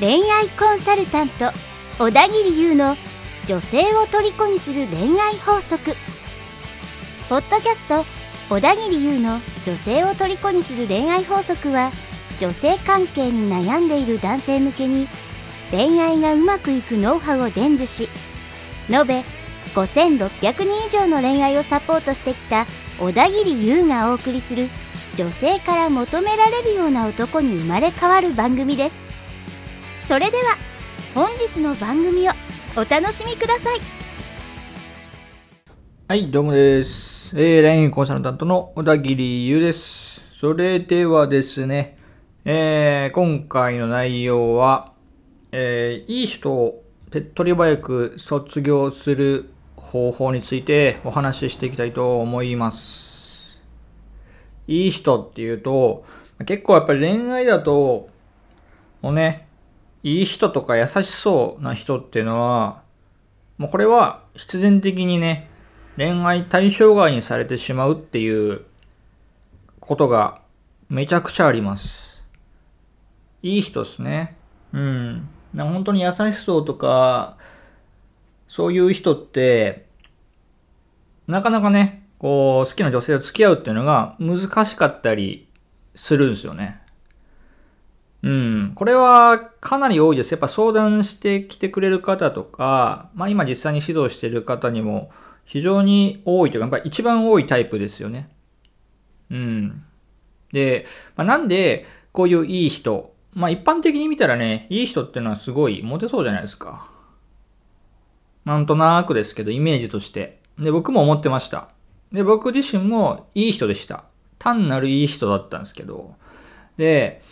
恋愛コンサルタント小田切優の女性を虜にする恋愛法則。ポッドキャスト小田切優の女性を虜にする恋愛法則は女性関係に悩んでいる男性向けに恋愛がうまくいくノウハウを伝授し延べ5600人以上の恋愛をサポートしてきた小田切優がお送りする女性から求められるような男に生まれ変わる番組ですそれでは本日の番組をお楽しみくださいはい、どうもです。えー、恋愛コンサルタントの小田切優です。それではですね、えー、今回の内容は、えー、いい人を手っ取り早く卒業する方法についてお話ししていきたいと思います。いい人っていうと、結構やっぱり恋愛だと、もうね、いい人とか優しそうな人っていうのは、もうこれは必然的にね、恋愛対象外にされてしまうっていうことがめちゃくちゃあります。いい人ですね。うん。本当に優しそうとか、そういう人って、なかなかね、こう、好きな女性と付き合うっていうのが難しかったりするんですよね。うん。これはかなり多いです。やっぱ相談してきてくれる方とか、まあ今実際に指導してる方にも非常に多いというか、やっぱり一番多いタイプですよね。うん。で、まあ、なんでこういういい人、まあ一般的に見たらね、いい人っていうのはすごいモテそうじゃないですか。なんとなくですけど、イメージとして。で、僕も思ってました。で、僕自身もいい人でした。単なるいい人だったんですけど。で、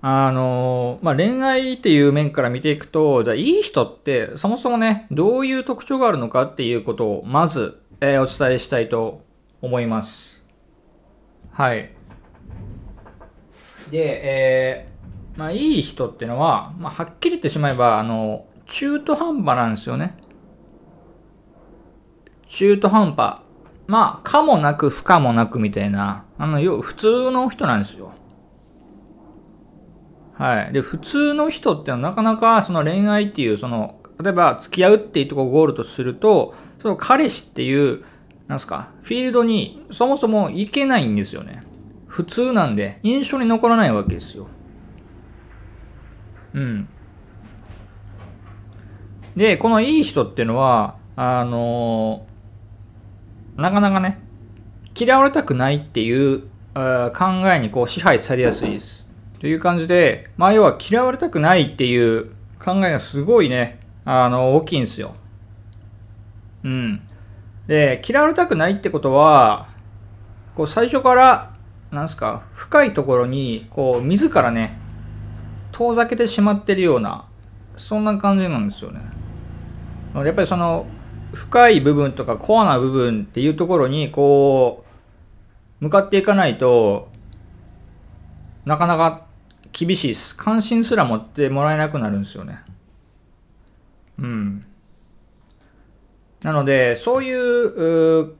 あの、まあ、恋愛っていう面から見ていくと、じゃあ、いい人って、そもそもね、どういう特徴があるのかっていうことを、まず、えーお伝えしたいと思います。はい。で、えーまあ、いい人っていうのは、まあ、はっきり言ってしまえば、あの、中途半端なんですよね。中途半端。まあ、かもなく不可もなくみたいな、あの、要は普通の人なんですよ。はい。で、普通の人ってのはなかなかその恋愛っていう、その、例えば付き合うっていうとこをゴールとすると、その彼氏っていう、なんすか、フィールドにそもそも行けないんですよね。普通なんで、印象に残らないわけですよ。うん。で、このいい人っていうのは、あのなかなかね、嫌われたくないっていう考えにこう支配されやすいです。という感じで、まあ要は嫌われたくないっていう考えがすごいね、あの、大きいんですよ。うん。で、嫌われたくないってことは、こう最初から、なんすか、深いところに、こう、自らね、遠ざけてしまってるような、そんな感じなんですよね。やっぱりその、深い部分とかコアな部分っていうところに、こう、向かっていかないと、なかなか厳しいです。関心すら持ってもらえなくなるんですよね。うん。なので、そういうう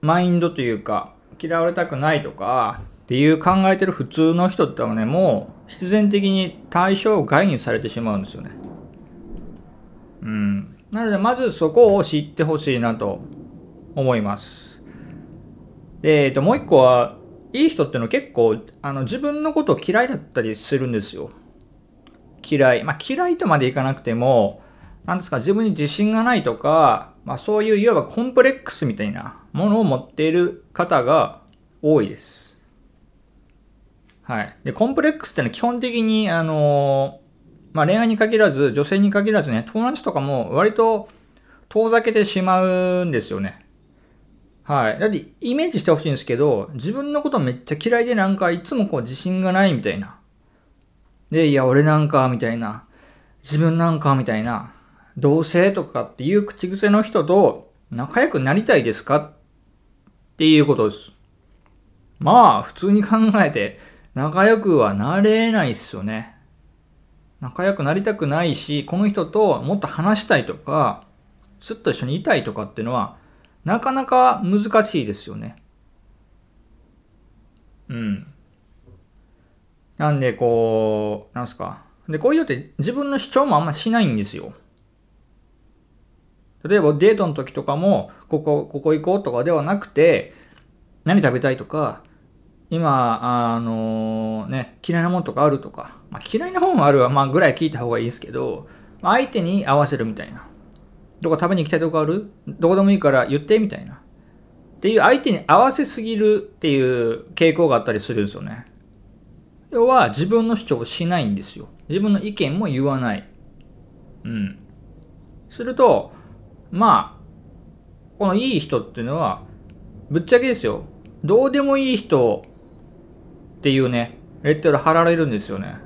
マインドというか、嫌われたくないとか、っていう考えてる普通の人ってのはね、もう必然的に対象外にされてしまうんですよね。うん。なので、まずそこを知ってほしいなと思います。で、えっと、もう一個は、いい人っての結構、あの、自分のことを嫌いだったりするんですよ。嫌い。まあ、嫌いとまでいかなくても、なんですか、自分に自信がないとか、まあ、そういういわばコンプレックスみたいなものを持っている方が多いです。はい。で、コンプレックスってのは基本的に、あのまあ、恋愛に限らず、女性に限らずね、友達とかも割と遠ざけてしまうんですよね。はい。だって、イメージしてほしいんですけど、自分のことめっちゃ嫌いでなんかいつもこう自信がないみたいな。で、いや、俺なんか、みたいな。自分なんか、みたいな。同性とかっていう口癖の人と仲良くなりたいですかっていうことです。まあ、普通に考えて仲良くはなれないっすよね。仲良くなりたくないし、この人ともっと話したいとか、すっと一緒にいたいとかっていうのは、なかなか難しいですよね。うん。なんで、こう、なんすか。で、こういう人って自分の主張もあんましないんですよ。例えばデートの時とかも、ここ、ここ行こうとかではなくて、何食べたいとか、今、あのね、嫌いなものとかあるとか、まあ、嫌いなものあるは、まあ、ぐらい聞いた方がいいですけど、まあ相手に合わせるみたいな。どこ食べに行きたいとこある？どこでもいいから言ってみたいな。っていう相手に合わせすぎるっていう傾向があったりするんですよね。要は自分の主張をしないんですよ。自分の意見も言わない。うん。すると、まあ、このいい人っていうのは、ぶっちゃけですよ。どうでもいい人っていうね、レッテル貼られるんですよね。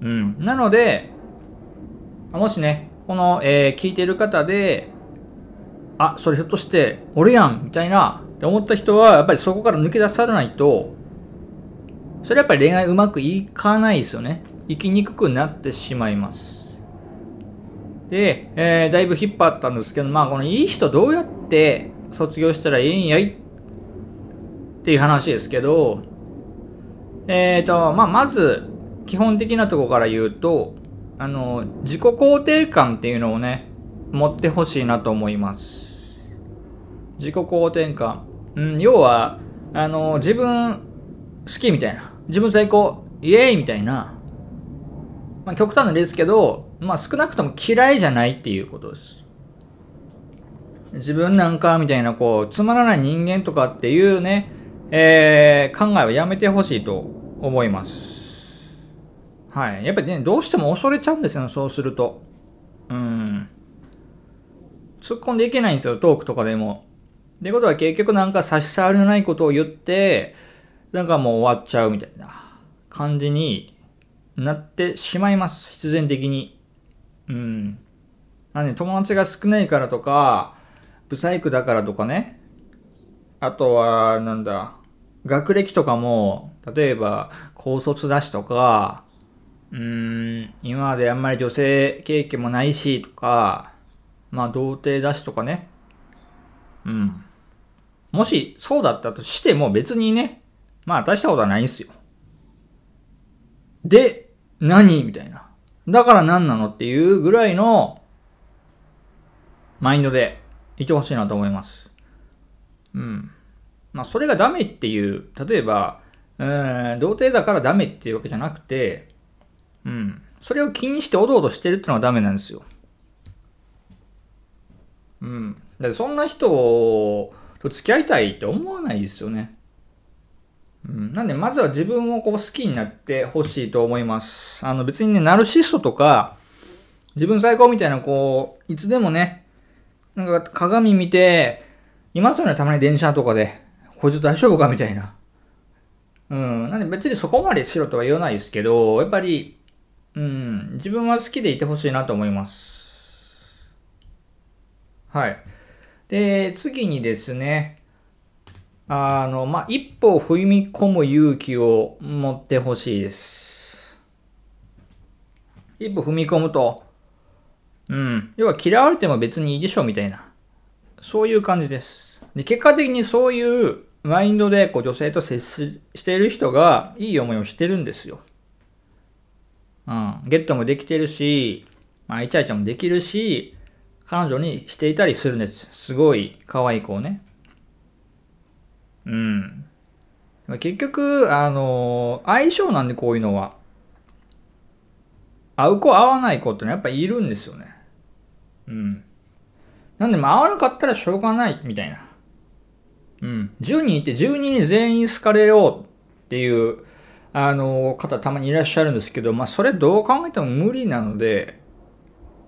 うん。なので、もしね、この、えー聞いてる方で、あ、それひょっとして、俺やんみたいな、って思った人は、やっぱりそこから抜け出さないと、それやっぱり恋愛うまくいかないですよね。生きにくくなってしまいます。で、えーだいぶ引っ張ったんですけど、まあ、このいい人どうやって卒業したらいいんやいっっていう話ですけど、えっ、と、まあ、まず、基本的なところから言うと、あの、自己肯定感っていうのをね、持ってほしいなと思います。自己肯定感。うん、要は、あの、自分好きみたいな。自分最高、イエーイみたいな。まあ、極端な例ですけど、まあ、少なくとも嫌いじゃないっていうことです。自分なんかみたいな、こう、つまらない人間とかっていうね、えー考えはやめてほしいと思います。はい。やっぱりね、どうしても恐れちゃうんですよ、そうすると。うん。突っ込んでいけないんですよ、トークとかでも。ってことは結局なんか差し障りのないことを言って、なんかもう終わっちゃうみたいな感じになってしまいます、必然的に。うん。なんで友達が少ないからとか、ブサイクだからとかね。あとは、なんだ、学歴とかも、例えば、高卒だしとか、うーん、今まであんまり女性経験もないしとか、まあ童貞だしとかね。うん。もしそうだったとしても別にね、まあ大したことはないんすよ。で、何？みたいな。だから何なのっていうぐらいのマインドでいてほしいなと思います。うん。まあそれがダメっていう、例えば、うん、童貞だからダメっていうわけじゃなくて、うん。それを気にしておどおどしてるってのはダメなんですよ。うん。だからそんな人と付き合いたいって思わないですよね。うん。なんで、まずは自分をこう好きになってほしいと思います。あの別にね、ナルシストとか、自分最高みたいな、こう、いつでもね、なんか鏡見て、いますよね、たまに電車とかで。こいつ大丈夫かみたいな。うん。なんで別にそこまでしろとは言わないですけど、やっぱり、うん、自分は好きでいてほしいなと思います。はい。で、次にですね、あの、まあ、一歩踏み込む勇気を持ってほしいです。一歩踏み込むと、うん、要は嫌われても別にいいでしょみたいな、そういう感じです。で、結果的にそういうマインドでこう女性と接ししている人がいい思いをしてるんですよ。うん、ゲットもできてるし、まあ、イチャイチャもできるし、彼女にしていたりするんです。すごい可愛い子をね。うん。結局、あの相性なんでこういうのは。合う子合わない子ってのはやっぱいるんですよね。うん。なんで、まあ合わなかったらしょうがないみたいな。うん。10人いて10人全員好かれようっていう、あの方たまにいらっしゃるんですけど、まあそれどう考えても無理なので、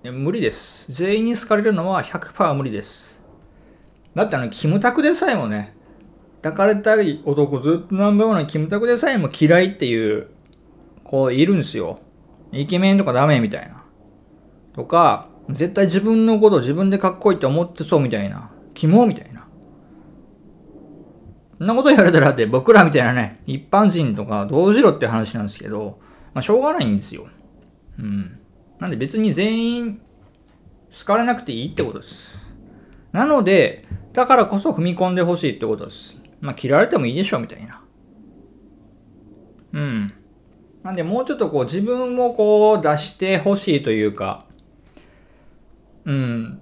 無理です。全員に好かれるのは100%無理です。だってあの、キムタクでさえもね、抱かれたい男ずっとナンバーワンのキムタクでさえも嫌いっていう子いるんですよ。イケメンとかダメみたいな。とか、絶対自分のこと自分でかっこいいって思ってそうみたいな。キモみたいな。そんなこと言われたらって僕らみたいなね、一般人とかどうしろって話なんですけど、まあしょうがないんですよ。うん。なんで別に全員好かれなくていいってことです。なので、だからこそ踏み込んでほしいってことです。まあ、切られてもいいでしょ、みたいな。うん。なんで、もうちょっとこう、自分をこう、出してほしいというか、うん。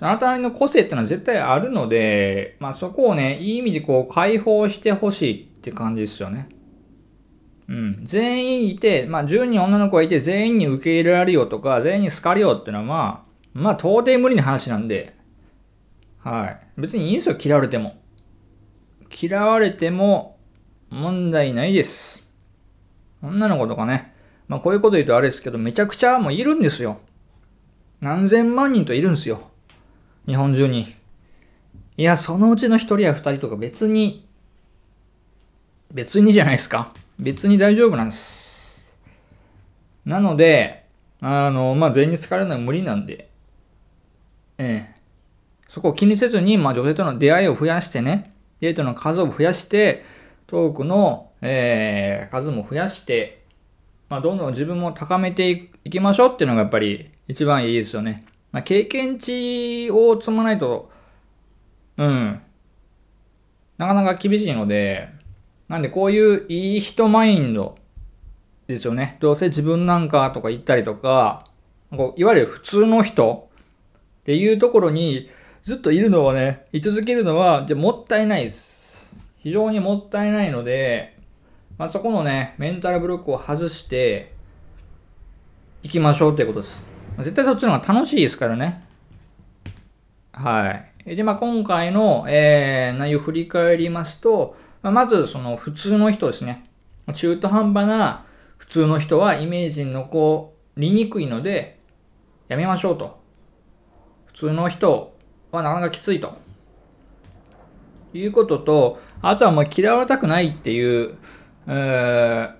あなたなりの個性ってのは絶対あるので、まあそこをね、いい意味でこう、解放してほしいって感じですよね。うん。全員いて、まあ10人女の子がいて全員に受け入れられるよとか、全員に好かれよってのはまあ、まあ到底無理な話なんで、はい。別にいいんですよ、嫌われても。嫌われても問題ないです。女の子とかね、まあこういうこと言うとあれですけど、めちゃくちゃもういるんですよ。何千万人といるんですよ。日本中に。いや、そのうちの一人や二人とか別に、別にじゃないですか。別に大丈夫なんです。なので、あの、まあ、全員に疲れるのは無理なんで、ええ。そこを気にせずに、まあ、女性との出会いを増やしてね、デートの数を増やして、トークの、えー、数も増やして、まあ、どんどん自分も高めていきましょうっていうのがやっぱり一番いいですよね。まあ、経験値を積まないと、うん、なかなか厳しいので、なんでこういういい人マインドですよね。どうせ自分なんかとか言ったりとか、こういわゆる普通の人っていうところにずっといるのはね、居続けるのは、じゃもったいないです。非常にもったいないので、まあ、そこのね、メンタルブロックを外して、行きましょうっていうことです。絶対そっちの方が楽しいですからね。はい。で、まあ、今回の、えー、内容を振り返りますと、まあ、まずその普通の人ですね。中途半端な普通の人はイメージに残りにくいので、やめましょうと。普通の人はなかなかきついと。いうことと、あとはもう嫌われたくないっていう、え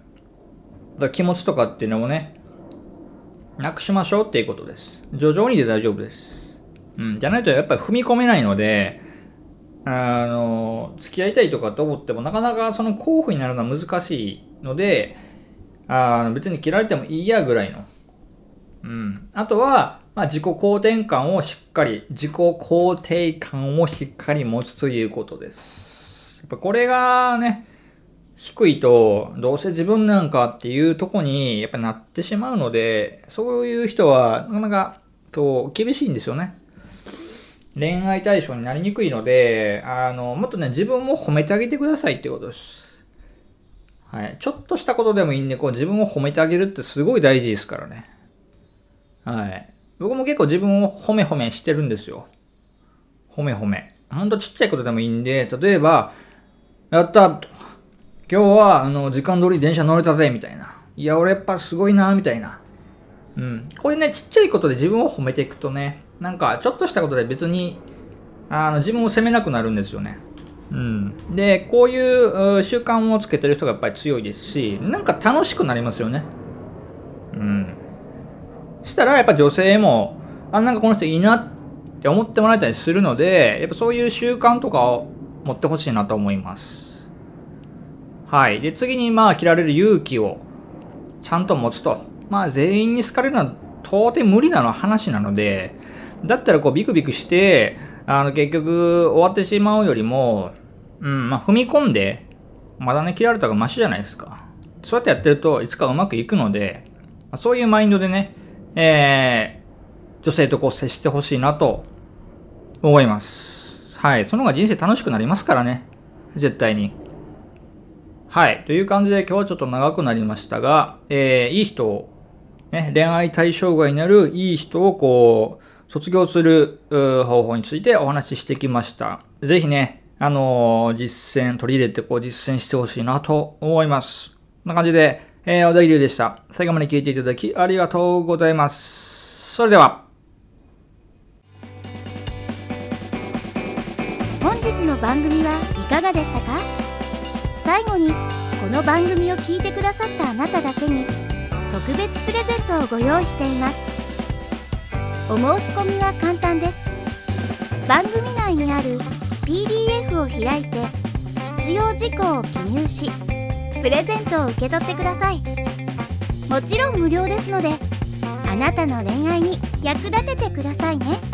ー、気持ちとかっていうのもね、なくしましょうっていうことです。徐々にで大丈夫です。うん。じゃないとやっぱり踏み込めないので、あの、付き合いたいとかと思ってもなかなかその候補になるのは難しいので、あの別に切られてもいいやぐらいの。うん。あとは、まあ、自己肯定感をしっかり、自己肯定感をしっかり持つということです。やっぱこれがね、低いと、どうせ自分なんかっていうとこにやっぱなってしまうので、そういう人はなかなかと厳しいんですよね。恋愛対象になりにくいので、あの、もっとね、自分を褒めてあげてくださいってことです。はい。ちょっとしたことでもいいんで、こう自分を褒めてあげるってすごい大事ですからね。はい。僕も結構自分を褒め褒めしてるんですよ。褒め褒め。ほんとちっちゃいことでもいいんで、例えば、やった今日は、あの、時間通り電車乗れたぜ、みたいな。いや、俺やっぱすごいな、みたいな。うん。こういうね、ちっちゃいことで自分を褒めていくとね、なんか、ちょっとしたことで別に、あの、自分を責めなくなるんですよね。うん。で、こういう習慣をつけてる人がやっぱり強いですし、なんか楽しくなりますよね。うん。したら、やっぱ女性も、あ、なんかこの人いいなって思ってもらえたりするので、やっぱそういう習慣とかを持ってほしいなと思います。はい。で、次に、まあ、切られる勇気をちゃんと持つと。まあ、全員に好かれるのは到底無理なの話なので、だったらこう、ビクビクして、あの、結局、終わってしまうよりも、うん、まあ、踏み込んで、まだね、切られた方がマシじゃないですか。そうやってやってるといつかうまくいくので、そういうマインドでね、えー、女性とこう接してほしいなと思います。はい。その方が人生楽しくなりますからね。絶対に。はい。という感じで今日はちょっと長くなりましたが、えー、いい人を、ね、恋愛対象外になるいい人をこう、卒業する方法についてお話ししてきました。ぜひね、あのー、実践、取り入れてこう実践してほしいなと思います。こんな感じで、えー、小田切でした。最後まで聞いていただきありがとうございます。それでは。本日の番組はいかがでしたか？最後にこの番組を聞いてくださったあなただけに特別プレゼントをご用意しています。お申し込みは簡単です。番組内にある PDF を開いて必要事項を記入しプレゼントを受け取ってください。もちろん無料ですのであなたの恋愛に役立ててくださいね。